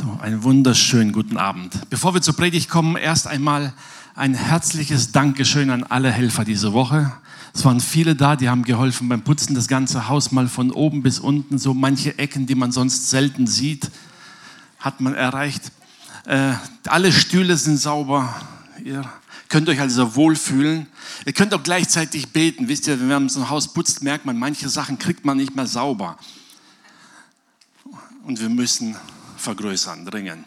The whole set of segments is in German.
So, einen wunderschönen guten Abend. Bevor wir zur Predigt kommen, erst einmal ein herzliches Dankeschön an alle Helfer diese Woche. Es waren viele da, die haben geholfen beim Putzen, das ganze Haus mal von oben bis unten, so manche Ecken, die man sonst selten sieht, hat man erreicht. Äh, alle Stühle sind sauber. Ihr könnt euch also wohlfühlen. Ihr könnt auch gleichzeitig beten. Wisst ihr, wenn man so ein Haus putzt, merkt man, manche Sachen kriegt man nicht mehr sauber. Und wir müssen vergrößern, dringend.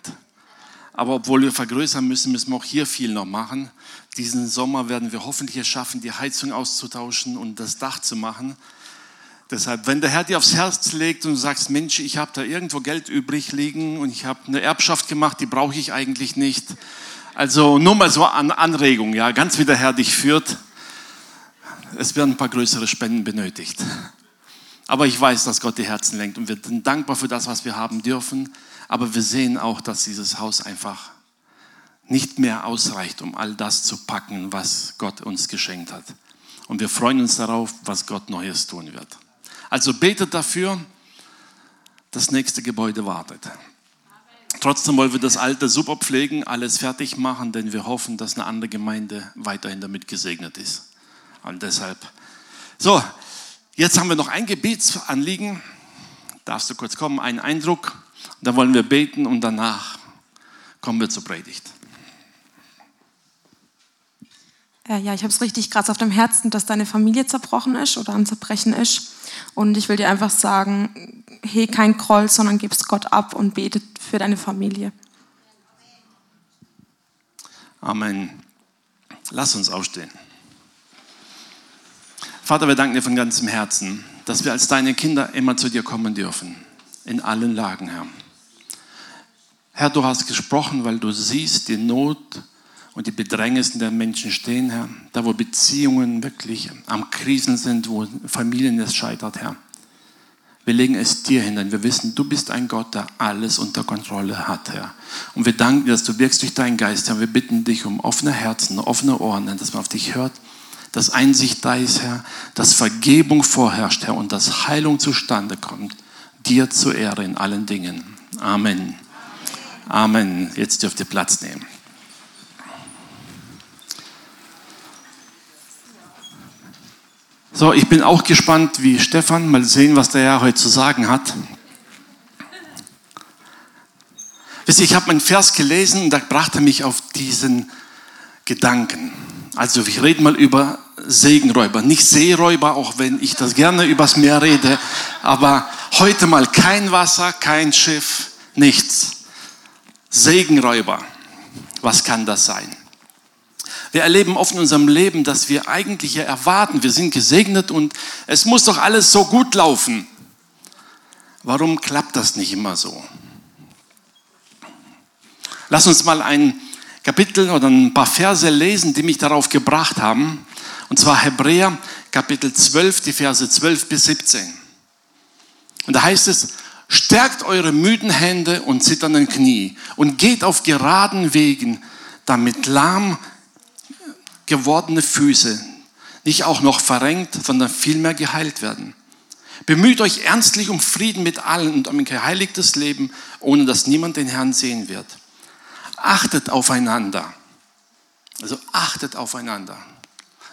Aber obwohl wir vergrößern müssen, müssen wir auch hier viel noch machen. Diesen Sommer werden wir hoffentlich es schaffen, die Heizung auszutauschen und das Dach zu machen. Deshalb, wenn der Herr dir aufs Herz legt und du sagst, Mensch, ich habe da irgendwo Geld übrig liegen und ich habe eine Erbschaft gemacht, die brauche ich eigentlich nicht. Also nur mal so an Anregung, ja, ganz wie der Herr dich führt. Es werden ein paar größere Spenden benötigt. Aber ich weiß, dass Gott die Herzen lenkt und wir sind dankbar für das, was wir haben dürfen. Aber wir sehen auch, dass dieses Haus einfach nicht mehr ausreicht, um all das zu packen, was Gott uns geschenkt hat. Und wir freuen uns darauf, was Gott Neues tun wird. Also betet dafür, das nächste Gebäude wartet. Trotzdem wollen wir das alte super pflegen, alles fertig machen, denn wir hoffen, dass eine andere Gemeinde weiterhin damit gesegnet ist. Und deshalb, so, jetzt haben wir noch ein Gebetsanliegen. Darfst du kurz kommen, einen Eindruck? Da wollen wir beten und danach kommen wir zur Predigt. Äh, ja, ich habe es richtig krass auf dem Herzen, dass deine Familie zerbrochen ist oder am Zerbrechen ist. Und ich will dir einfach sagen, he kein Groll, sondern gib es Gott ab und bete für deine Familie. Amen. Lass uns aufstehen. Vater, wir danken dir von ganzem Herzen, dass wir als deine Kinder immer zu dir kommen dürfen. In allen Lagen, Herr. Herr, du hast gesprochen, weil du siehst die Not und die Bedrängnissen der Menschen stehen, Herr. Da, wo Beziehungen wirklich am Krisen sind, wo Familien es scheitert, Herr. Wir legen es dir hin, denn wir wissen, du bist ein Gott, der alles unter Kontrolle hat, Herr. Und wir danken dir, dass du wirkst durch deinen Geist, Herr. Wir bitten dich um offene Herzen, offene Ohren, dass man auf dich hört, dass Einsicht da ist, Herr, dass Vergebung vorherrscht, Herr, und dass Heilung zustande kommt. Dir zur Ehre in allen Dingen. Amen. Amen. Jetzt dürft ihr Platz nehmen. So, ich bin auch gespannt wie Stefan. Mal sehen, was der Herr heute zu sagen hat. Wisst ihr, ich habe einen Vers gelesen und da brachte mich auf diesen Gedanken. Also wir reden mal über Segenräuber, nicht Seeräuber, auch wenn ich das gerne übers Meer rede, aber heute mal kein Wasser, kein Schiff, nichts. Segenräuber, was kann das sein? Wir erleben oft in unserem Leben, dass wir eigentlich ja erwarten, wir sind gesegnet und es muss doch alles so gut laufen. Warum klappt das nicht immer so? Lass uns mal ein Kapitel oder ein paar Verse lesen, die mich darauf gebracht haben. Und zwar Hebräer Kapitel 12, die Verse 12 bis 17. Und da heißt es, stärkt eure müden Hände und zitternden Knie und geht auf geraden Wegen, damit lahm gewordene Füße nicht auch noch verrenkt, sondern vielmehr geheilt werden. Bemüht euch ernstlich um Frieden mit allen und um ein geheiligtes Leben, ohne dass niemand den Herrn sehen wird. Achtet aufeinander. Also achtet aufeinander.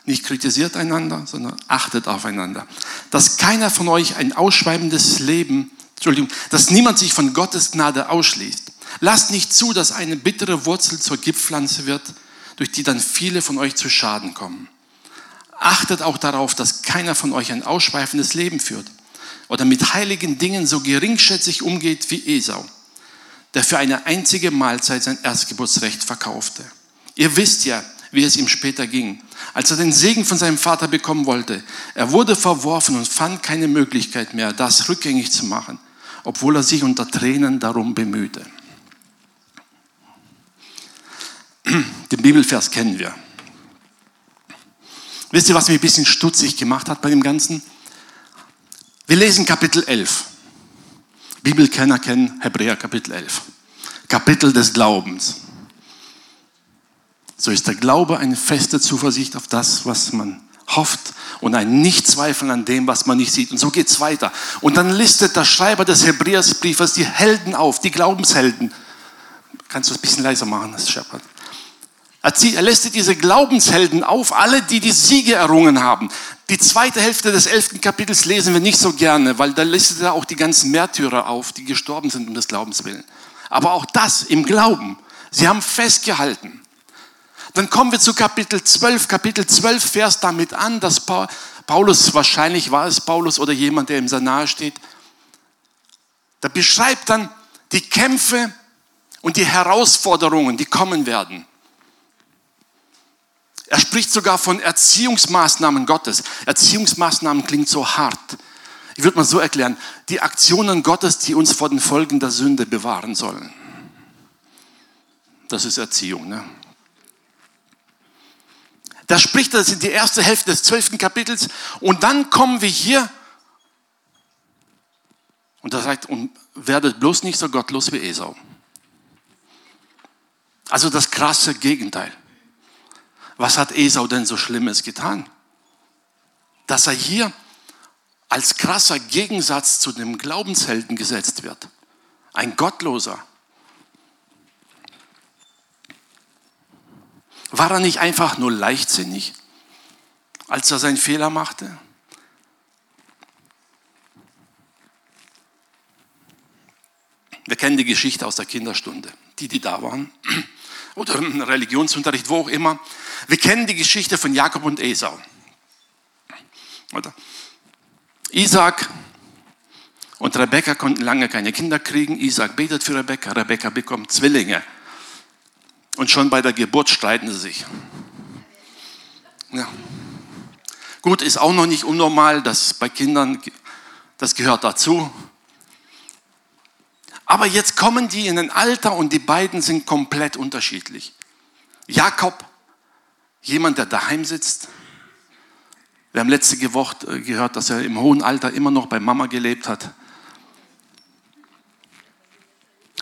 Nicht kritisiert einander, sondern achtet aufeinander. Dass keiner von euch ein ausschweibendes Leben, Entschuldigung, dass niemand sich von Gottes Gnade ausschließt. Lasst nicht zu, dass eine bittere Wurzel zur Gipfpflanze wird, durch die dann viele von euch zu Schaden kommen. Achtet auch darauf, dass keiner von euch ein ausschweifendes Leben führt oder mit heiligen Dingen so geringschätzig umgeht wie Esau, der für eine einzige Mahlzeit sein Erstgeburtsrecht verkaufte. Ihr wisst ja, wie es ihm später ging, als er den Segen von seinem Vater bekommen wollte. Er wurde verworfen und fand keine Möglichkeit mehr, das rückgängig zu machen, obwohl er sich unter Tränen darum bemühte. Den Bibelvers kennen wir. Wisst ihr, was mich ein bisschen stutzig gemacht hat bei dem Ganzen? Wir lesen Kapitel 11. Bibelkenner kennen Hebräer Kapitel 11. Kapitel des Glaubens. So ist der Glaube eine feste Zuversicht auf das, was man hofft und ein Nichtzweifeln an dem, was man nicht sieht. Und so geht es weiter. Und dann listet der Schreiber des Hebräersbriefes die Helden auf, die Glaubenshelden Kannst du es ein bisschen leiser machen, das scheppert. Er listet diese Glaubenshelden auf, alle, die die Siege errungen haben. Die zweite Hälfte des elften Kapitels lesen wir nicht so gerne, weil da listet er auch die ganzen Märtyrer auf, die gestorben sind um des Glaubens willen. Aber auch das im Glauben. Sie haben festgehalten. Dann kommen wir zu Kapitel 12. Kapitel 12 fährst damit an, dass Paulus, wahrscheinlich war es Paulus oder jemand, der ihm sehr nahe steht, da beschreibt dann die Kämpfe und die Herausforderungen, die kommen werden. Er spricht sogar von Erziehungsmaßnahmen Gottes. Erziehungsmaßnahmen klingt so hart. Ich würde mal so erklären, die Aktionen Gottes, die uns vor den Folgen der Sünde bewahren sollen. Das ist Erziehung. Ne? Da spricht er in die erste Hälfte des zwölften Kapitels und dann kommen wir hier und er sagt, und werdet bloß nicht so gottlos wie Esau. Also das krasse Gegenteil. Was hat Esau denn so Schlimmes getan? Dass er hier als krasser Gegensatz zu dem Glaubenshelden gesetzt wird. Ein Gottloser. War er nicht einfach nur leichtsinnig, als er seinen Fehler machte? Wir kennen die Geschichte aus der Kinderstunde, die, die da waren, oder im Religionsunterricht, wo auch immer. Wir kennen die Geschichte von Jakob und Esau. Oder? Isaac und Rebekka konnten lange keine Kinder kriegen. Isaac betet für Rebekka, Rebekka bekommt Zwillinge. Und schon bei der Geburt streiten sie sich. Ja. Gut, ist auch noch nicht unnormal, dass bei Kindern, das gehört dazu. Aber jetzt kommen die in ein Alter und die beiden sind komplett unterschiedlich. Jakob, jemand, der daheim sitzt. Wir haben letzte Woche äh, gehört, dass er im hohen Alter immer noch bei Mama gelebt hat.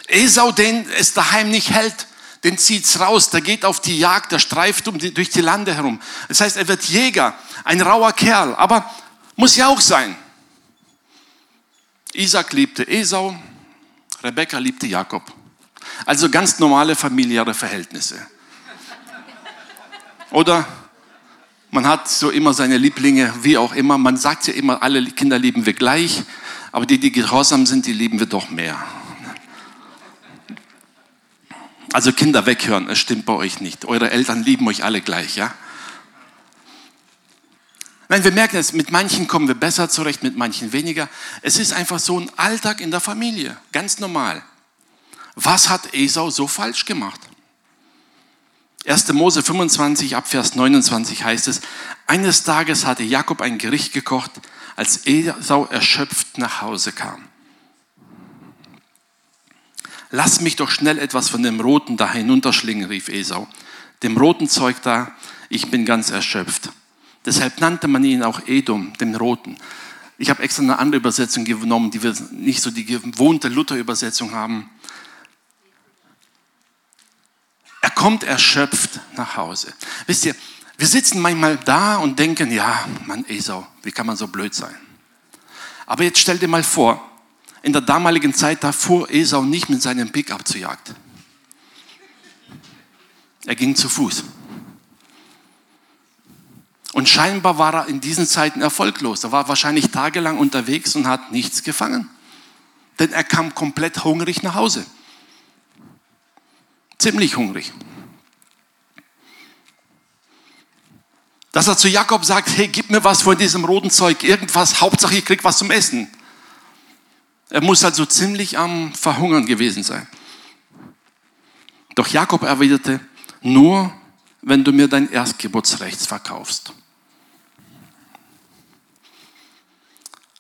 Esau, den es daheim nicht hält, den zieht's raus, der geht auf die Jagd, der streift um die, durch die Lande herum. Das heißt, er wird Jäger, ein rauer Kerl, aber muss ja auch sein. Isaac liebte Esau, Rebekka liebte Jakob. Also ganz normale familiäre Verhältnisse. Oder man hat so immer seine Lieblinge, wie auch immer. Man sagt ja immer, alle Kinder lieben wir gleich, aber die, die gehorsam sind, die lieben wir doch mehr. Also Kinder weghören, es stimmt bei euch nicht. Eure Eltern lieben euch alle gleich, ja? Nein, wir merken es, mit manchen kommen wir besser zurecht, mit manchen weniger. Es ist einfach so ein Alltag in der Familie, ganz normal. Was hat Esau so falsch gemacht? 1. Mose 25 ab Vers 29 heißt es, eines Tages hatte Jakob ein Gericht gekocht, als Esau erschöpft nach Hause kam. Lass mich doch schnell etwas von dem Roten da hinunterschlingen, rief Esau. Dem roten Zeug da, ich bin ganz erschöpft. Deshalb nannte man ihn auch Edom, den Roten. Ich habe extra eine andere Übersetzung genommen, die wir nicht so die gewohnte Luther-Übersetzung haben. Er kommt erschöpft nach Hause. Wisst ihr, wir sitzen manchmal da und denken, ja, Mann, Esau, wie kann man so blöd sein? Aber jetzt stell dir mal vor, in der damaligen Zeit, da fuhr Esau nicht mit seinem Pickup zur Jagd. Er ging zu Fuß. Und scheinbar war er in diesen Zeiten erfolglos. Er war wahrscheinlich tagelang unterwegs und hat nichts gefangen. Denn er kam komplett hungrig nach Hause. Ziemlich hungrig. Dass er zu Jakob sagt, hey, gib mir was von diesem roten Zeug, irgendwas, Hauptsache ich krieg was zum Essen. Er muss also ziemlich am Verhungern gewesen sein. Doch Jakob erwiderte, nur wenn du mir dein Erstgeburtsrecht verkaufst.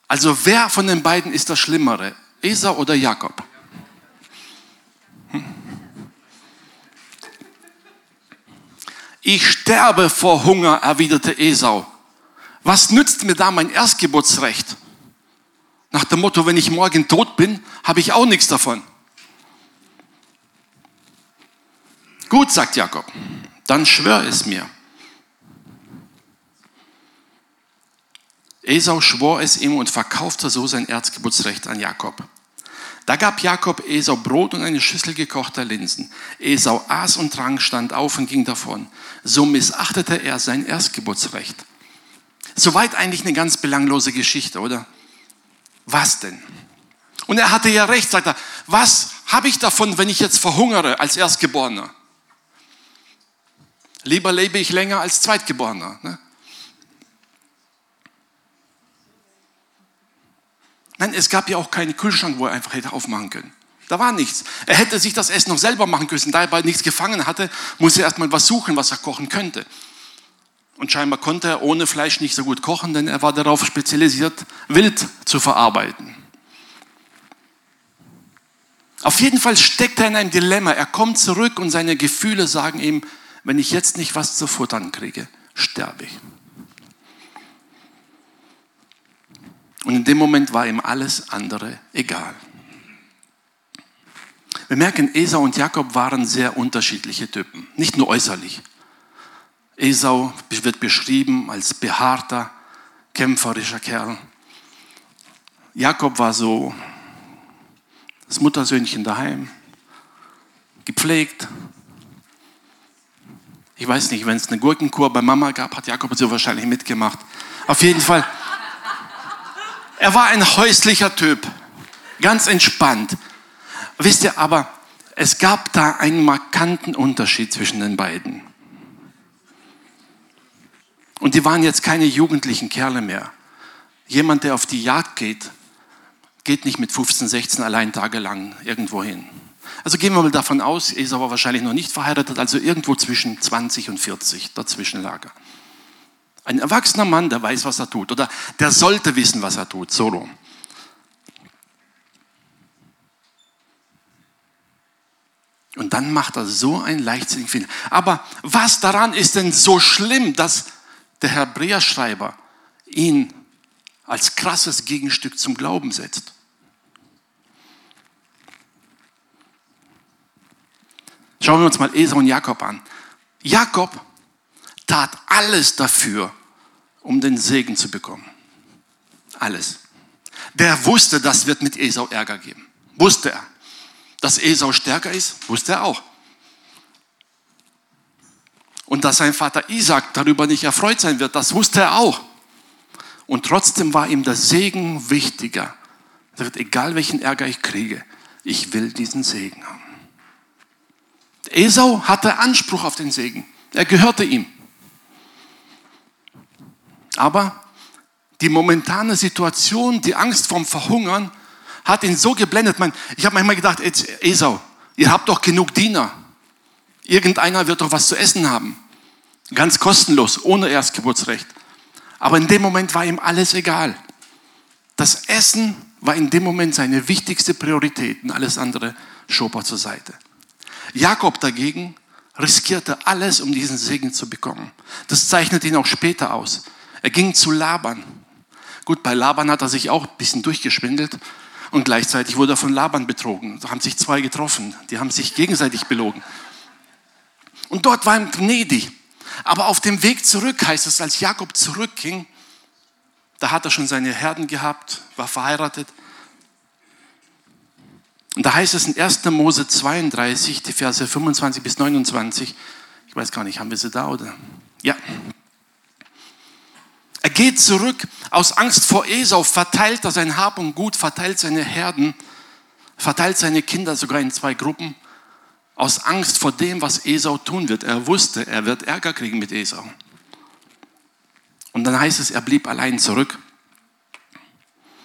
Also wer von den beiden ist das Schlimmere? Esau oder Jakob? Ich sterbe vor Hunger, erwiderte Esau. Was nützt mir da mein Erstgeburtsrecht? Nach dem Motto, wenn ich morgen tot bin, habe ich auch nichts davon. Gut, sagt Jakob, dann schwör es mir. Esau schwor es ihm und verkaufte so sein Erzgeburtsrecht an Jakob. Da gab Jakob Esau Brot und eine Schüssel gekochter Linsen. Esau aß und trank, stand auf und ging davon. So missachtete er sein Erstgeburtsrecht. Soweit eigentlich eine ganz belanglose Geschichte, oder? Was denn? Und er hatte ja recht, sagt er. Was habe ich davon, wenn ich jetzt verhungere als Erstgeborener? Lieber lebe ich länger als Zweitgeborener. Ne? Nein, es gab ja auch keinen Kühlschrank, wo er einfach hätte aufmachen können. Da war nichts. Er hätte sich das Essen noch selber machen können. Da er bald nichts gefangen hatte, musste er erstmal was suchen, was er kochen könnte. Und scheinbar konnte er ohne Fleisch nicht so gut kochen, denn er war darauf spezialisiert, Wild zu verarbeiten. Auf jeden Fall steckt er in einem Dilemma. Er kommt zurück und seine Gefühle sagen ihm, wenn ich jetzt nicht was zu futtern kriege, sterbe ich. Und in dem Moment war ihm alles andere egal. Wir merken, Esau und Jakob waren sehr unterschiedliche Typen, nicht nur äußerlich. Esau wird beschrieben als behaarter, kämpferischer Kerl. Jakob war so das Muttersöhnchen daheim, gepflegt. Ich weiß nicht, wenn es eine Gurkenkur bei Mama gab, hat Jakob so wahrscheinlich mitgemacht. Auf jeden Fall. Er war ein häuslicher Typ, ganz entspannt. Wisst ihr, aber es gab da einen markanten Unterschied zwischen den beiden. Und die waren jetzt keine jugendlichen Kerle mehr. Jemand, der auf die Jagd geht, geht nicht mit 15, 16 allein tagelang irgendwo hin. Also gehen wir mal davon aus, er ist aber wahrscheinlich noch nicht verheiratet, also irgendwo zwischen 20 und 40 dazwischen lag er. Ein erwachsener Mann, der weiß, was er tut. Oder der sollte wissen, was er tut. So rum. Und dann macht er so einen leichtsinnigen Fehler. Aber was daran ist denn so schlimm, dass der Hebräerschreiber ihn als krasses Gegenstück zum Glauben setzt? Schauen wir uns mal Esau und Jakob an. Jakob tat alles dafür, um den Segen zu bekommen. Alles. Der wusste, das wird mit Esau Ärger geben. Wusste er. Dass Esau stärker ist, wusste er auch. Und dass sein Vater Isaac darüber nicht erfreut sein wird, das wusste er auch. Und trotzdem war ihm der Segen wichtiger. Er sagt, egal welchen Ärger ich kriege, ich will diesen Segen haben. Esau hatte Anspruch auf den Segen. Er gehörte ihm. Aber die momentane Situation, die Angst vorm Verhungern, hat ihn so geblendet. Ich habe manchmal gedacht, Esau, ihr habt doch genug Diener. Irgendeiner wird doch was zu essen haben. Ganz kostenlos, ohne Erstgeburtsrecht. Aber in dem Moment war ihm alles egal. Das Essen war in dem Moment seine wichtigste Priorität und alles andere schob er zur Seite. Jakob dagegen riskierte alles, um diesen Segen zu bekommen. Das zeichnet ihn auch später aus. Er ging zu Laban. Gut, bei Laban hat er sich auch ein bisschen durchgeschwindelt und gleichzeitig wurde er von Laban betrogen. Da haben sich zwei getroffen, die haben sich gegenseitig belogen. Und dort war ihm gnädig. Aber auf dem Weg zurück heißt es, als Jakob zurückging, da hat er schon seine Herden gehabt, war verheiratet. Und da heißt es in 1. Mose 32, die Verse 25 bis 29, ich weiß gar nicht, haben wir sie da oder? Ja. Er geht zurück aus Angst vor Esau, verteilt er sein Hab und Gut, verteilt seine Herden, verteilt seine Kinder sogar in zwei Gruppen, aus Angst vor dem, was Esau tun wird. Er wusste, er wird Ärger kriegen mit Esau. Und dann heißt es, er blieb allein zurück.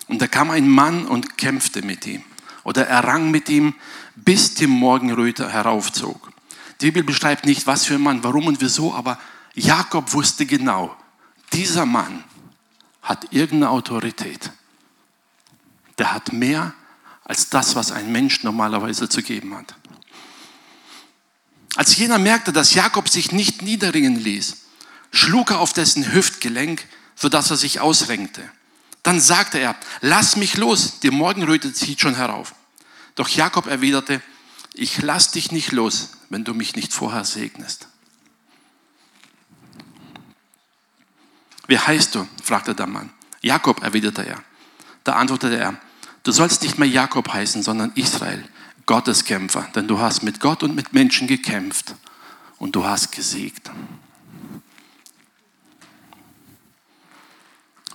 Und da kam ein Mann und kämpfte mit ihm. Oder er rang mit ihm, bis die Morgenröte heraufzog. Die Bibel beschreibt nicht, was für ein Mann, warum und wieso, aber Jakob wusste genau, dieser Mann hat irgendeine Autorität. Der hat mehr als das, was ein Mensch normalerweise zu geben hat. Als jener merkte, dass Jakob sich nicht niederringen ließ, schlug er auf dessen Hüftgelenk, sodass er sich ausrenkte. Dann sagte er, lass mich los, die Morgenröte zieht schon herauf. Doch Jakob erwiderte, ich lass dich nicht los, wenn du mich nicht vorher segnest. Wie heißt du? fragte der Mann. Jakob, erwiderte er. Da antwortete er, Du sollst nicht mehr Jakob heißen, sondern Israel, Gotteskämpfer, denn du hast mit Gott und mit Menschen gekämpft und du hast gesiegt.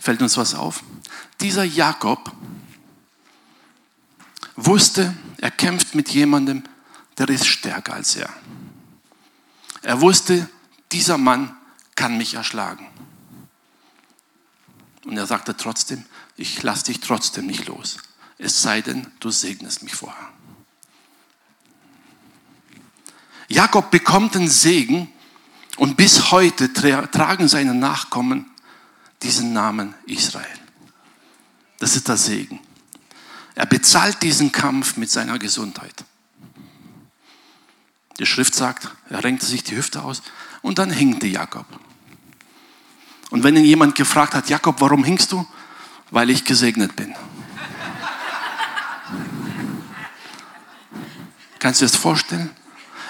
Fällt uns was auf? Dieser Jakob wusste, er kämpft mit jemandem, der ist stärker als er. Er wusste, dieser Mann kann mich erschlagen. Und er sagte trotzdem, ich lasse dich trotzdem nicht los. Es sei denn, du segnest mich vorher. Jakob bekommt den Segen und bis heute tragen seine Nachkommen diesen Namen Israel. Das ist der Segen. Er bezahlt diesen Kampf mit seiner Gesundheit. Die Schrift sagt, er renkte sich die Hüfte aus und dann hinkte Jakob. Und wenn ihn jemand gefragt hat, Jakob, warum hinkst du? Weil ich gesegnet bin. Kannst du dir das vorstellen?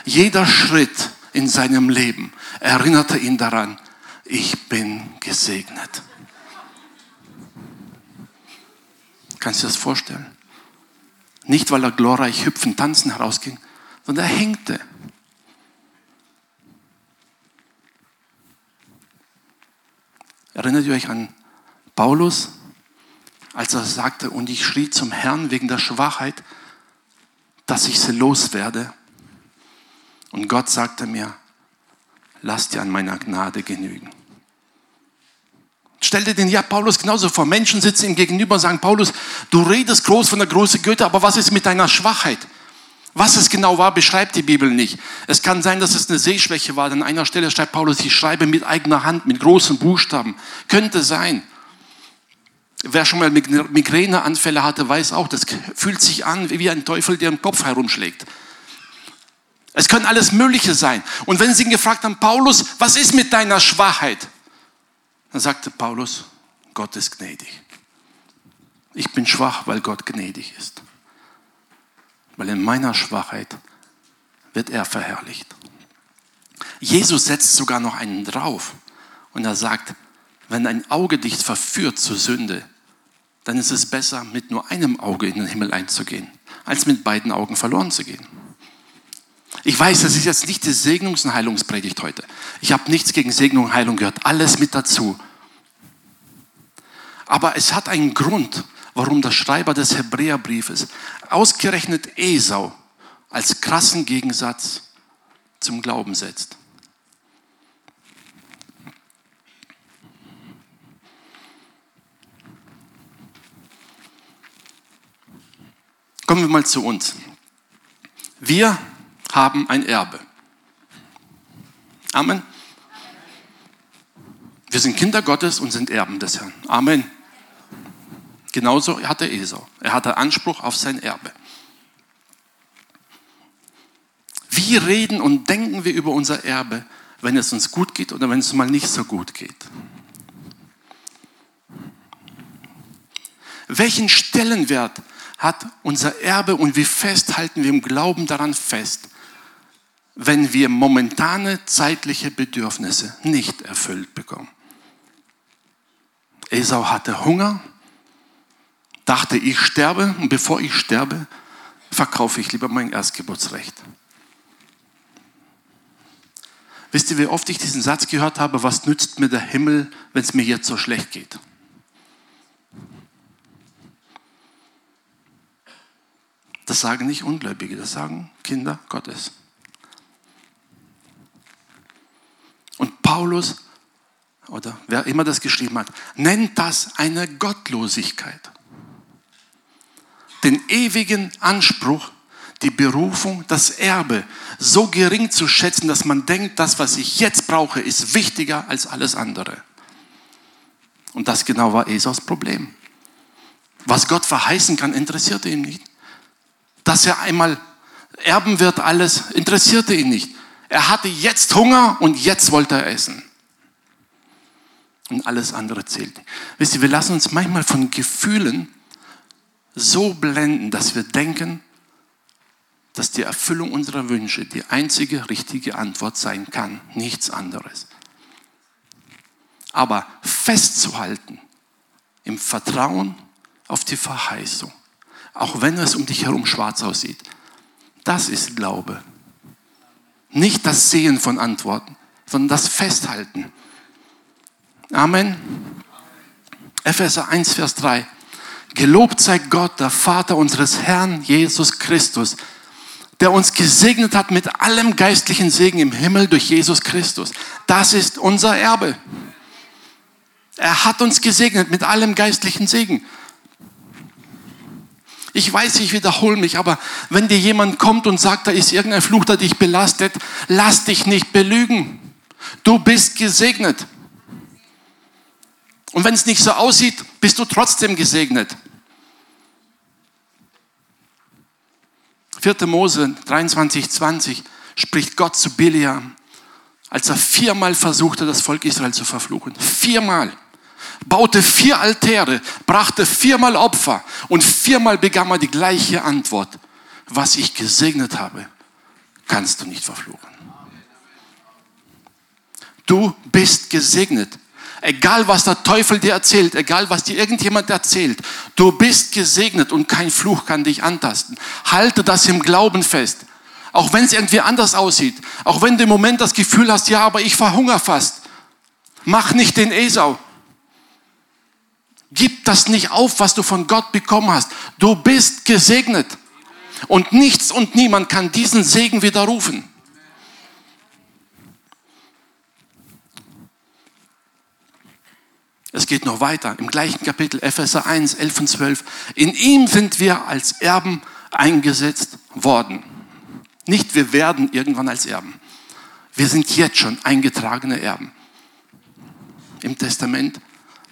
Jeder Schritt in seinem Leben erinnerte ihn daran, ich bin gesegnet. Kannst du dir das vorstellen? Nicht, weil er glorreich hüpfen, tanzen herausging, sondern er hängte. Erinnert ihr euch an Paulus, als er sagte, und ich schrie zum Herrn wegen der Schwachheit, dass ich sie loswerde. Und Gott sagte mir, lass dir an meiner Gnade genügen. Stell dir den ja Paulus genauso vor. Menschen sitzen ihm gegenüber und sagen, Paulus, du redest groß von der großen Goethe, aber was ist mit deiner Schwachheit? Was es genau war, beschreibt die Bibel nicht. Es kann sein, dass es eine Sehschwäche war. An einer Stelle schreibt Paulus, ich schreibe mit eigener Hand, mit großen Buchstaben. Könnte sein. Wer schon mal Migräneanfälle hatte, weiß auch, das fühlt sich an wie ein Teufel, der im Kopf herumschlägt. Es können alles Mögliche sein. Und wenn sie ihn gefragt haben, Paulus, was ist mit deiner Schwachheit? Dann sagte Paulus, Gott ist gnädig. Ich bin schwach, weil Gott gnädig ist weil in meiner Schwachheit wird er verherrlicht. Jesus setzt sogar noch einen drauf und er sagt, wenn ein Auge dich verführt zur Sünde, dann ist es besser, mit nur einem Auge in den Himmel einzugehen, als mit beiden Augen verloren zu gehen. Ich weiß, das ist jetzt nicht die Segnungs- und Heilungspredigt heute. Ich habe nichts gegen Segnung und Heilung gehört, alles mit dazu. Aber es hat einen Grund, warum der Schreiber des Hebräerbriefes ausgerechnet Esau als krassen Gegensatz zum Glauben setzt. Kommen wir mal zu uns. Wir haben ein Erbe. Amen. Wir sind Kinder Gottes und sind Erben des Herrn. Amen. Genauso hatte Esau. Er hatte Anspruch auf sein Erbe. Wie reden und denken wir über unser Erbe, wenn es uns gut geht oder wenn es mal nicht so gut geht? Welchen Stellenwert hat unser Erbe und wie fest halten wir im Glauben daran fest, wenn wir momentane zeitliche Bedürfnisse nicht erfüllt bekommen? Esau hatte Hunger, dachte, ich sterbe und bevor ich sterbe, verkaufe ich lieber mein Erstgeburtsrecht. Wisst ihr, wie oft ich diesen Satz gehört habe, was nützt mir der Himmel, wenn es mir jetzt so schlecht geht? Das sagen nicht Ungläubige, das sagen Kinder Gottes. Und Paulus, oder wer immer das geschrieben hat, nennt das eine Gottlosigkeit den ewigen Anspruch, die Berufung, das Erbe so gering zu schätzen, dass man denkt, das, was ich jetzt brauche, ist wichtiger als alles andere. Und das genau war Esaus Problem. Was Gott verheißen kann, interessierte ihn nicht. Dass er einmal erben wird, alles interessierte ihn nicht. Er hatte jetzt Hunger und jetzt wollte er essen. Und alles andere zählt. Wisst ihr, wir lassen uns manchmal von Gefühlen so blenden, dass wir denken, dass die Erfüllung unserer Wünsche die einzige richtige Antwort sein kann, nichts anderes. Aber festzuhalten im Vertrauen auf die Verheißung, auch wenn es um dich herum schwarz aussieht. Das ist Glaube. Nicht das Sehen von Antworten, sondern das Festhalten. Amen. Epheser 1, Vers 3. Gelobt sei Gott, der Vater unseres Herrn Jesus Christus, der uns gesegnet hat mit allem geistlichen Segen im Himmel durch Jesus Christus. Das ist unser Erbe. Er hat uns gesegnet mit allem geistlichen Segen. Ich weiß, ich wiederhole mich, aber wenn dir jemand kommt und sagt, da ist irgendein Fluch, der dich belastet, lass dich nicht belügen. Du bist gesegnet. Und wenn es nicht so aussieht, bist du trotzdem gesegnet. 4. Mose 23, 20 spricht Gott zu Biliam, als er viermal versuchte, das Volk Israel zu verfluchen. Viermal. Baute vier Altäre, brachte viermal Opfer und viermal bekam er die gleiche Antwort. Was ich gesegnet habe, kannst du nicht verfluchen. Du bist gesegnet. Egal was der Teufel dir erzählt, egal was dir irgendjemand erzählt, du bist gesegnet und kein Fluch kann dich antasten. Halte das im Glauben fest. Auch wenn es irgendwie anders aussieht. Auch wenn du im Moment das Gefühl hast, ja, aber ich verhungere fast. Mach nicht den Esau. Gib das nicht auf, was du von Gott bekommen hast. Du bist gesegnet. Und nichts und niemand kann diesen Segen widerrufen. Es geht noch weiter im gleichen Kapitel Epheser 1, 11 und 12. In ihm sind wir als Erben eingesetzt worden. Nicht wir werden irgendwann als Erben. Wir sind jetzt schon eingetragene Erben. Im Testament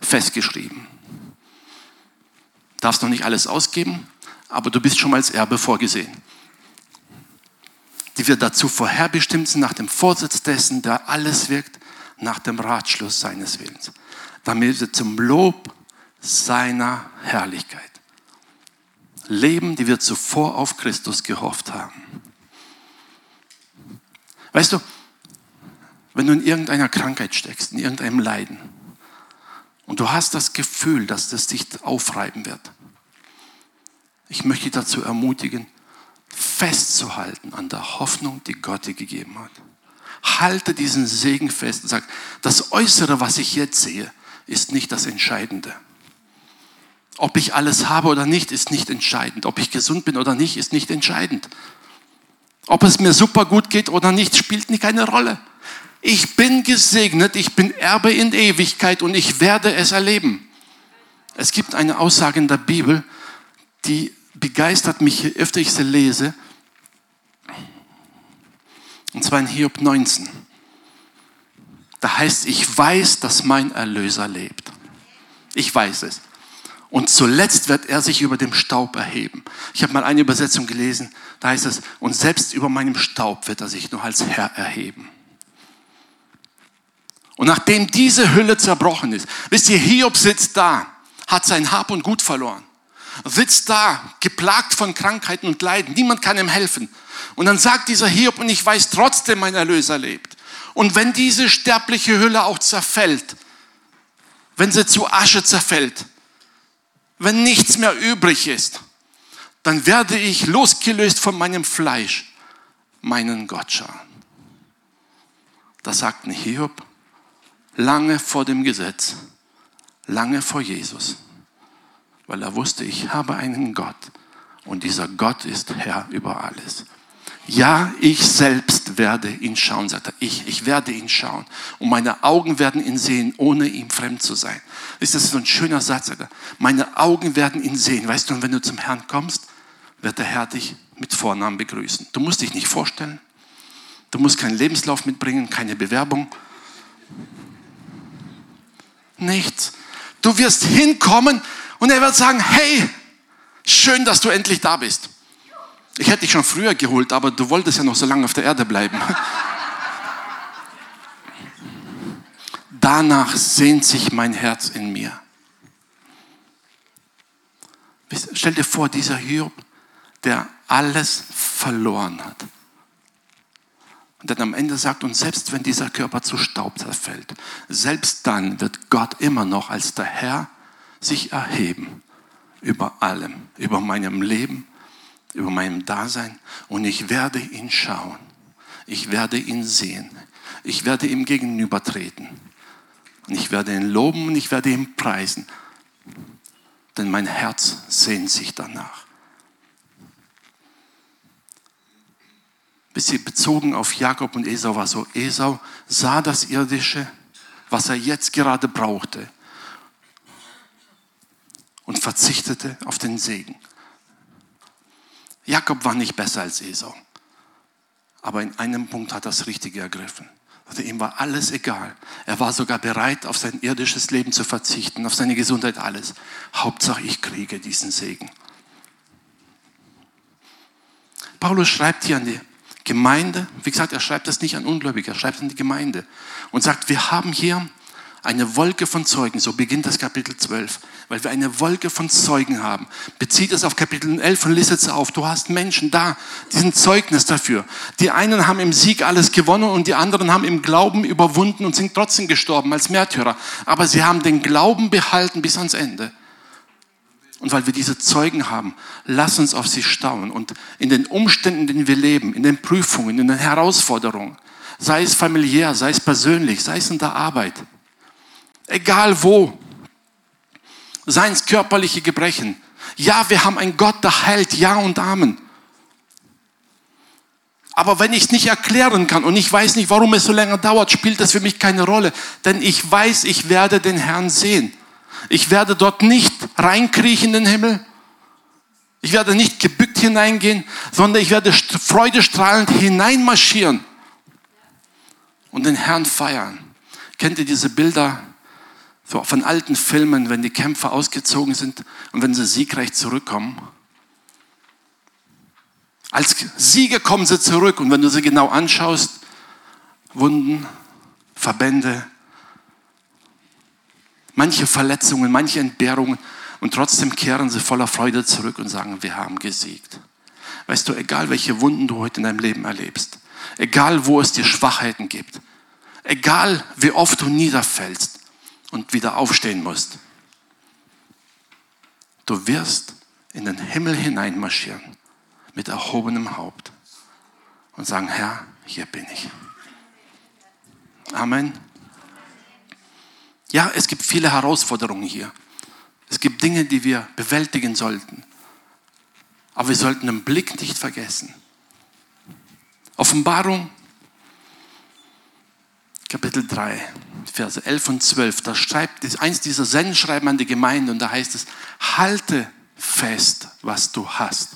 festgeschrieben. Darfst noch nicht alles ausgeben, aber du bist schon mal als Erbe vorgesehen. Die wir dazu vorherbestimmt sind nach dem Vorsitz dessen, der alles wirkt, nach dem Ratschluss seines Willens damit wir zum Lob seiner Herrlichkeit leben, die wir zuvor auf Christus gehofft haben. Weißt du, wenn du in irgendeiner Krankheit steckst, in irgendeinem Leiden, und du hast das Gefühl, dass das dich aufreiben wird, ich möchte dich dazu ermutigen, festzuhalten an der Hoffnung, die Gott dir gegeben hat. Halte diesen Segen fest und sag, das Äußere, was ich jetzt sehe, ist nicht das Entscheidende. Ob ich alles habe oder nicht, ist nicht entscheidend. Ob ich gesund bin oder nicht, ist nicht entscheidend. Ob es mir super gut geht oder nicht, spielt nicht keine Rolle. Ich bin gesegnet, ich bin Erbe in Ewigkeit und ich werde es erleben. Es gibt eine Aussage in der Bibel, die begeistert mich, je öfter ich sie lese. Und zwar in Hiob 19. Da heißt, ich weiß, dass mein Erlöser lebt. Ich weiß es. Und zuletzt wird er sich über dem Staub erheben. Ich habe mal eine Übersetzung gelesen, da heißt es, und selbst über meinem Staub wird er sich nur als Herr erheben. Und nachdem diese Hülle zerbrochen ist, wisst ihr, Hiob sitzt da, hat sein Hab und Gut verloren, sitzt da, geplagt von Krankheiten und Leiden, niemand kann ihm helfen. Und dann sagt dieser Hiob, und ich weiß trotzdem, mein Erlöser lebt. Und wenn diese sterbliche Hülle auch zerfällt, wenn sie zu Asche zerfällt, wenn nichts mehr übrig ist, dann werde ich losgelöst von meinem Fleisch meinen Gott schauen. Das sagt ein Hiob lange vor dem Gesetz, lange vor Jesus, weil er wusste, ich habe einen Gott und dieser Gott ist Herr über alles. Ja, ich selbst werde ihn schauen, sagt er. Ich, ich werde ihn schauen. Und meine Augen werden ihn sehen, ohne ihm fremd zu sein. Ist das so ein schöner Satz? Sagt er. Meine Augen werden ihn sehen. Weißt du, und wenn du zum Herrn kommst, wird der Herr dich mit Vornamen begrüßen. Du musst dich nicht vorstellen. Du musst keinen Lebenslauf mitbringen, keine Bewerbung. Nichts. Du wirst hinkommen und er wird sagen, hey, schön, dass du endlich da bist. Ich hätte dich schon früher geholt, aber du wolltest ja noch so lange auf der Erde bleiben. Danach sehnt sich mein Herz in mir. Stell dir vor, dieser Hiob, der alles verloren hat. Und dann am Ende sagt, und selbst wenn dieser Körper zu Staub zerfällt, selbst dann wird Gott immer noch als der Herr sich erheben über allem, über meinem Leben, über meinem Dasein und ich werde ihn schauen. Ich werde ihn sehen. Ich werde ihm gegenübertreten. Und ich werde ihn loben und ich werde ihn preisen. Denn mein Herz sehnt sich danach. Bis sie bezogen auf Jakob und Esau war so, Esau sah das Irdische, was er jetzt gerade brauchte und verzichtete auf den Segen. Jakob war nicht besser als Esau, aber in einem Punkt hat er das Richtige ergriffen. Also ihm war alles egal. Er war sogar bereit, auf sein irdisches Leben zu verzichten, auf seine Gesundheit, alles. Hauptsache, ich kriege diesen Segen. Paulus schreibt hier an die Gemeinde, wie gesagt, er schreibt das nicht an Ungläubige, er schreibt an die Gemeinde und sagt, wir haben hier eine Wolke von Zeugen, so beginnt das Kapitel 12, weil wir eine Wolke von Zeugen haben. Bezieht es auf Kapitel 11 und listet es auf. Du hast Menschen da, die sind Zeugnis dafür. Die einen haben im Sieg alles gewonnen und die anderen haben im Glauben überwunden und sind trotzdem gestorben als Märtyrer. Aber sie haben den Glauben behalten bis ans Ende. Und weil wir diese Zeugen haben, lass uns auf sie staunen und in den Umständen, in denen wir leben, in den Prüfungen, in den Herausforderungen, sei es familiär, sei es persönlich, sei es in der Arbeit, Egal wo. Seien es körperliche Gebrechen. Ja, wir haben einen Gott, der heilt. Ja und Amen. Aber wenn ich es nicht erklären kann und ich weiß nicht, warum es so lange dauert, spielt das für mich keine Rolle. Denn ich weiß, ich werde den Herrn sehen. Ich werde dort nicht reinkriechen in den Himmel. Ich werde nicht gebückt hineingehen, sondern ich werde freudestrahlend hineinmarschieren und den Herrn feiern. Kennt ihr diese Bilder so von alten Filmen, wenn die Kämpfer ausgezogen sind und wenn sie siegreich zurückkommen. Als Sieger kommen sie zurück und wenn du sie genau anschaust, Wunden, Verbände, manche Verletzungen, manche Entbehrungen und trotzdem kehren sie voller Freude zurück und sagen, wir haben gesiegt. Weißt du, egal welche Wunden du heute in deinem Leben erlebst, egal wo es dir Schwachheiten gibt, egal wie oft du niederfällst, und wieder aufstehen musst. Du wirst in den Himmel hineinmarschieren mit erhobenem Haupt und sagen, Herr, hier bin ich. Amen. Ja, es gibt viele Herausforderungen hier. Es gibt Dinge, die wir bewältigen sollten. Aber wir sollten den Blick nicht vergessen. Offenbarung Kapitel 3, Verse 11 und 12, da schreibt eins dieser Sendschreiben an die Gemeinde und da heißt es, halte fest, was du hast,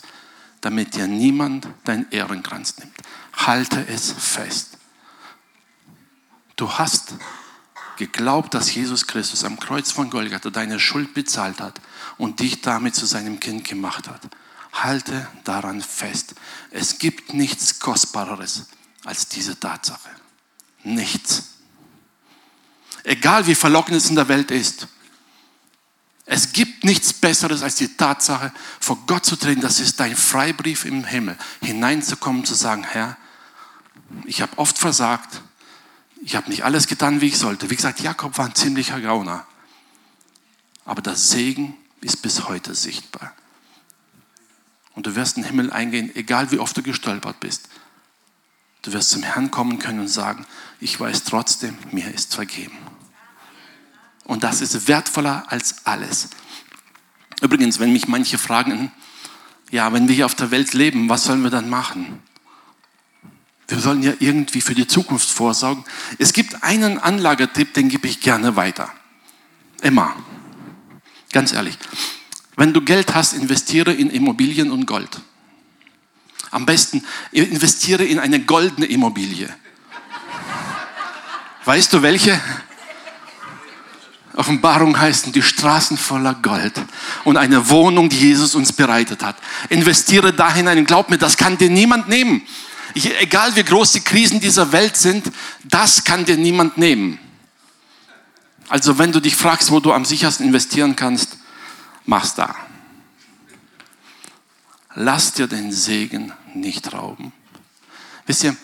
damit dir niemand dein Ehrenkranz nimmt. Halte es fest. Du hast geglaubt, dass Jesus Christus am Kreuz von Golgatha deine Schuld bezahlt hat und dich damit zu seinem Kind gemacht hat. Halte daran fest. Es gibt nichts Kostbareres als diese Tatsache nichts. Egal wie verlockend es in der Welt ist. Es gibt nichts Besseres als die Tatsache, vor Gott zu treten. Das ist dein Freibrief im Himmel. Hineinzukommen, zu sagen, Herr, ich habe oft versagt. Ich habe nicht alles getan, wie ich sollte. Wie gesagt, Jakob war ein ziemlicher Gauner. Aber der Segen ist bis heute sichtbar. Und du wirst in den Himmel eingehen, egal wie oft du gestolpert bist. Du wirst zum Herrn kommen können und sagen, ich weiß trotzdem, mir ist vergeben. Und das ist wertvoller als alles. Übrigens, wenn mich manche fragen, ja, wenn wir hier auf der Welt leben, was sollen wir dann machen? Wir sollen ja irgendwie für die Zukunft vorsorgen. Es gibt einen Anlagetipp, den gebe ich gerne weiter. Immer. Ganz ehrlich. Wenn du Geld hast, investiere in Immobilien und Gold. Am besten investiere in eine goldene Immobilie. Weißt du welche? Offenbarung heißen die Straßen voller Gold und eine Wohnung, die Jesus uns bereitet hat. Investiere da hinein und glaub mir, das kann dir niemand nehmen. Ich, egal wie groß die Krisen dieser Welt sind, das kann dir niemand nehmen. Also wenn du dich fragst, wo du am sichersten investieren kannst, mach's da. Lass dir den Segen nicht rauben. Wisst ihr,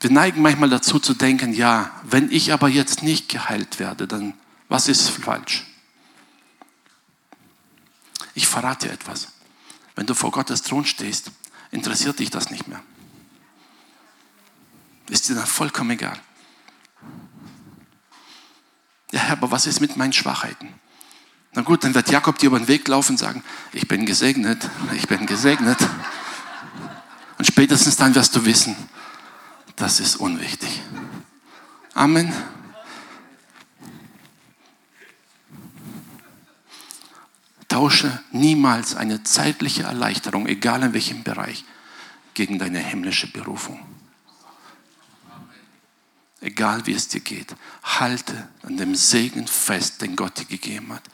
wir neigen manchmal dazu zu denken, ja, wenn ich aber jetzt nicht geheilt werde, dann was ist falsch? Ich verrate dir etwas. Wenn du vor Gottes Thron stehst, interessiert dich das nicht mehr. Ist dir dann vollkommen egal. Ja, aber was ist mit meinen Schwachheiten? Na gut, dann wird Jakob dir über den Weg laufen und sagen, ich bin gesegnet, ich bin gesegnet. Und spätestens dann wirst du wissen, das ist unwichtig. Amen. Tausche niemals eine zeitliche Erleichterung, egal in welchem Bereich, gegen deine himmlische Berufung. Egal wie es dir geht, halte an dem Segen fest, den Gott dir gegeben hat.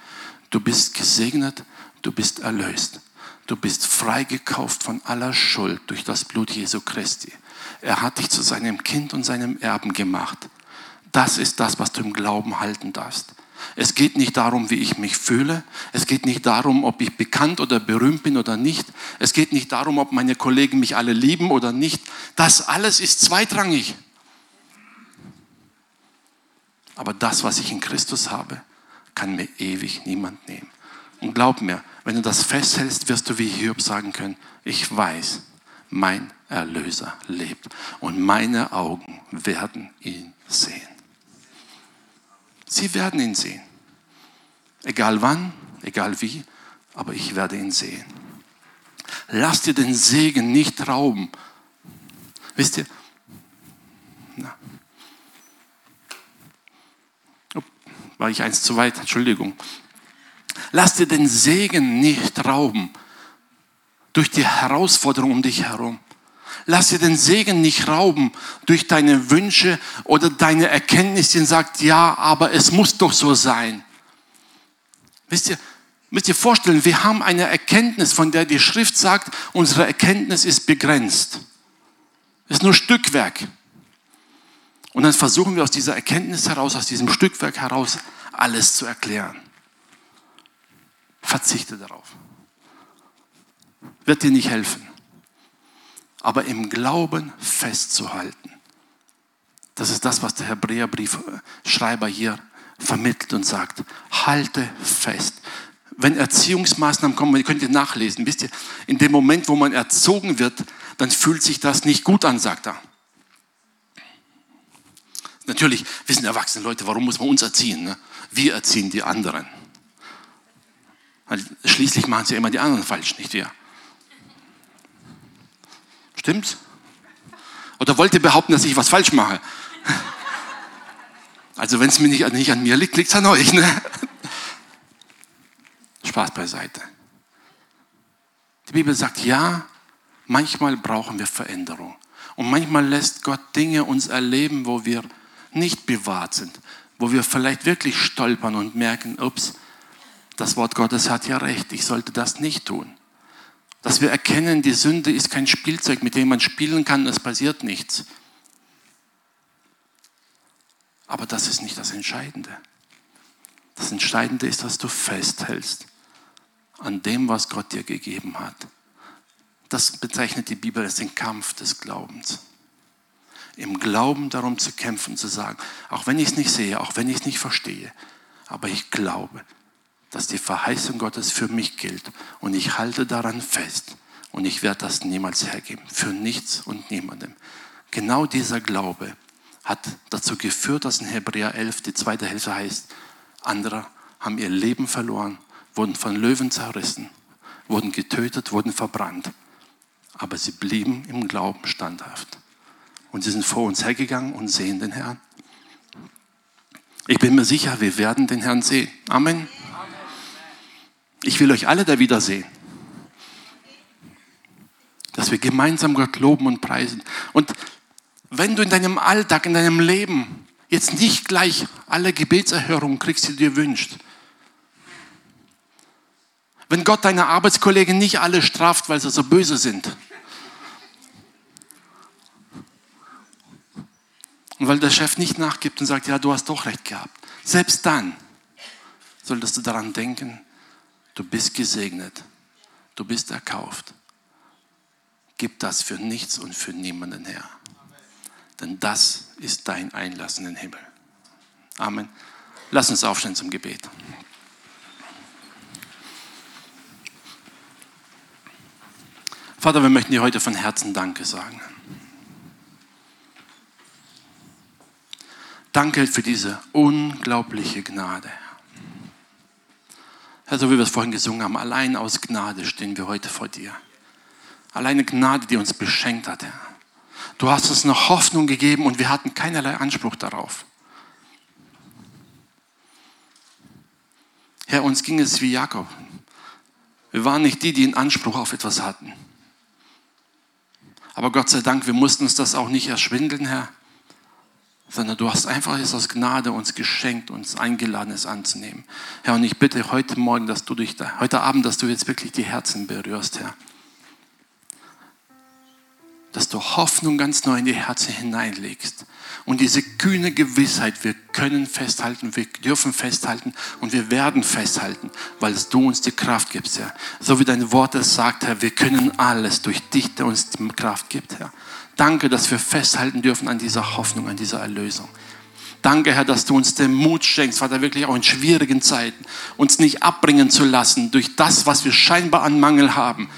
Du bist gesegnet, du bist erlöst. Du bist freigekauft von aller Schuld durch das Blut Jesu Christi. Er hat dich zu seinem Kind und seinem Erben gemacht. Das ist das, was du im Glauben halten darfst. Es geht nicht darum, wie ich mich fühle. Es geht nicht darum, ob ich bekannt oder berühmt bin oder nicht. Es geht nicht darum, ob meine Kollegen mich alle lieben oder nicht. Das alles ist zweitrangig. Aber das, was ich in Christus habe, kann mir ewig niemand nehmen. Und glaub mir, wenn du das festhältst, wirst du wie Hiob sagen können, ich weiß, mein Erlöser lebt und meine Augen werden ihn sehen. Sie werden ihn sehen. Egal wann, egal wie, aber ich werde ihn sehen. Lass dir den Segen nicht rauben. Wisst ihr? Na. War ich eins zu weit? Entschuldigung. Lass dir den Segen nicht rauben durch die Herausforderung um dich herum. Lass dir den Segen nicht rauben durch deine Wünsche oder deine Erkenntnis, die sagt, ja, aber es muss doch so sein. Wisst ihr, müsst ihr vorstellen, wir haben eine Erkenntnis, von der die Schrift sagt, unsere Erkenntnis ist begrenzt. Es ist nur Stückwerk. Und dann versuchen wir aus dieser Erkenntnis heraus, aus diesem Stückwerk heraus, alles zu erklären. Verzichte darauf. Wird dir nicht helfen. Aber im Glauben festzuhalten. Das ist das, was der Hebräerbriefschreiber hier vermittelt und sagt. Halte fest. Wenn Erziehungsmaßnahmen kommen, könnt ihr nachlesen, wisst ihr, in dem Moment, wo man erzogen wird, dann fühlt sich das nicht gut an, sagt er. Natürlich wissen erwachsene Leute, warum muss man uns erziehen? Ne? Wir erziehen die anderen. Weil schließlich machen sie ja immer die anderen falsch, nicht wir. Stimmt's? Oder wollt ihr behaupten, dass ich was falsch mache? Also wenn es mir nicht, nicht, an mir liegt, liegt es an euch. Ne? Spaß beiseite. Die Bibel sagt, ja, manchmal brauchen wir Veränderung. Und manchmal lässt Gott Dinge uns erleben, wo wir nicht bewahrt sind, wo wir vielleicht wirklich stolpern und merken, ups, das Wort Gottes hat ja recht, ich sollte das nicht tun. Dass wir erkennen, die Sünde ist kein Spielzeug, mit dem man spielen kann, es passiert nichts. Aber das ist nicht das Entscheidende. Das Entscheidende ist, dass du festhältst an dem, was Gott dir gegeben hat. Das bezeichnet die Bibel als den Kampf des Glaubens. Im Glauben darum zu kämpfen, zu sagen, auch wenn ich es nicht sehe, auch wenn ich es nicht verstehe, aber ich glaube, dass die Verheißung Gottes für mich gilt und ich halte daran fest und ich werde das niemals hergeben, für nichts und niemandem. Genau dieser Glaube hat dazu geführt, dass in Hebräer 11 die zweite Hälfte heißt, andere haben ihr Leben verloren, wurden von Löwen zerrissen, wurden getötet, wurden verbrannt, aber sie blieben im Glauben standhaft. Und sie sind vor uns hergegangen und sehen den Herrn. Ich bin mir sicher, wir werden den Herrn sehen. Amen. Ich will euch alle da wiedersehen. Dass wir gemeinsam Gott loben und preisen. Und wenn du in deinem Alltag, in deinem Leben jetzt nicht gleich alle Gebetserhörungen kriegst, die du dir wünschst, wenn Gott deine Arbeitskollegen nicht alle straft, weil sie so böse sind, und weil der Chef nicht nachgibt und sagt, ja, du hast doch recht gehabt, selbst dann solltest du daran denken, Du bist gesegnet. Du bist erkauft. Gib das für nichts und für niemanden her. Denn das ist dein Einlass in den Himmel. Amen. Lass uns aufstehen zum Gebet. Vater, wir möchten dir heute von Herzen Danke sagen. Danke für diese unglaubliche Gnade. Herr, so wie wir es vorhin gesungen haben, allein aus Gnade stehen wir heute vor dir. Alleine Gnade, die uns beschenkt hat, Herr. Du hast uns eine Hoffnung gegeben und wir hatten keinerlei Anspruch darauf. Herr, uns ging es wie Jakob. Wir waren nicht die, die einen Anspruch auf etwas hatten. Aber Gott sei Dank, wir mussten uns das auch nicht erschwindeln, Herr, sondern du hast einfach es aus Gnade uns geschenkt, uns eingeladen, es anzunehmen. Herr, und ich bitte heute Morgen, dass du durch, heute Abend, dass du jetzt wirklich die Herzen berührst, Herr dass du Hoffnung ganz neu in die Herzen hineinlegst. Und diese kühne Gewissheit, wir können festhalten, wir dürfen festhalten und wir werden festhalten, weil du uns die Kraft gibst, Herr. So wie dein Wort es sagt, Herr, wir können alles durch dich, der uns die Kraft gibt, Herr. Danke, dass wir festhalten dürfen an dieser Hoffnung, an dieser Erlösung. Danke, Herr, dass du uns den Mut schenkst, Vater, wirklich auch in schwierigen Zeiten, uns nicht abbringen zu lassen durch das, was wir scheinbar an Mangel haben,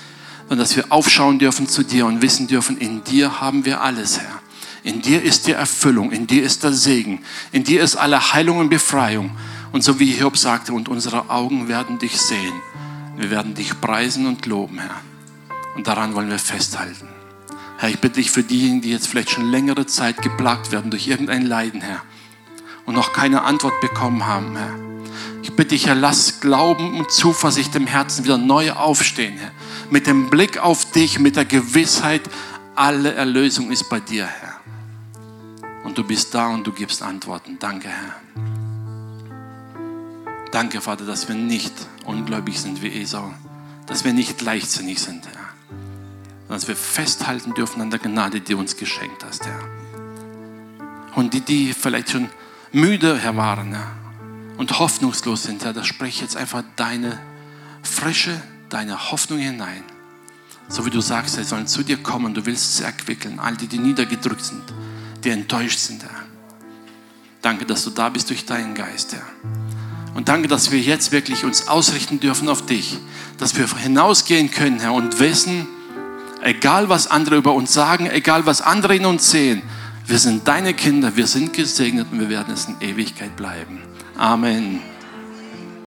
sondern dass wir aufschauen dürfen zu dir und wissen dürfen, in dir haben wir alles, Herr. In dir ist die Erfüllung, in dir ist der Segen, in dir ist alle Heilung und Befreiung. Und so wie Hiob sagte, und unsere Augen werden dich sehen. Wir werden dich preisen und loben, Herr. Und daran wollen wir festhalten. Herr, ich bitte dich für diejenigen, die jetzt vielleicht schon längere Zeit geplagt werden durch irgendein Leiden, Herr, und noch keine Antwort bekommen haben, Herr. Ich bitte dich, Herr, lass Glauben und Zuversicht im Herzen wieder neu aufstehen, Herr mit dem Blick auf dich, mit der Gewissheit, alle Erlösung ist bei dir, Herr. Und du bist da und du gibst Antworten. Danke, Herr. Danke, Vater, dass wir nicht ungläubig sind wie Esau, dass wir nicht leichtsinnig sind, Herr, dass wir festhalten dürfen an der Gnade, die du uns geschenkt hast, Herr. Und die, die vielleicht schon müde, Herr, waren, Herr, und hoffnungslos sind, Herr, da spreche jetzt einfach deine frische, deine Hoffnung hinein. So wie du sagst, sie sollen zu dir kommen, du willst sie erquickeln, all die, die niedergedrückt sind, die enttäuscht sind, Herr. Danke, dass du da bist durch deinen Geist, Herr. Und danke, dass wir jetzt wirklich uns ausrichten dürfen auf dich, dass wir hinausgehen können, Herr, und wissen, egal was andere über uns sagen, egal was andere in uns sehen, wir sind deine Kinder, wir sind gesegnet und wir werden es in Ewigkeit bleiben. Amen.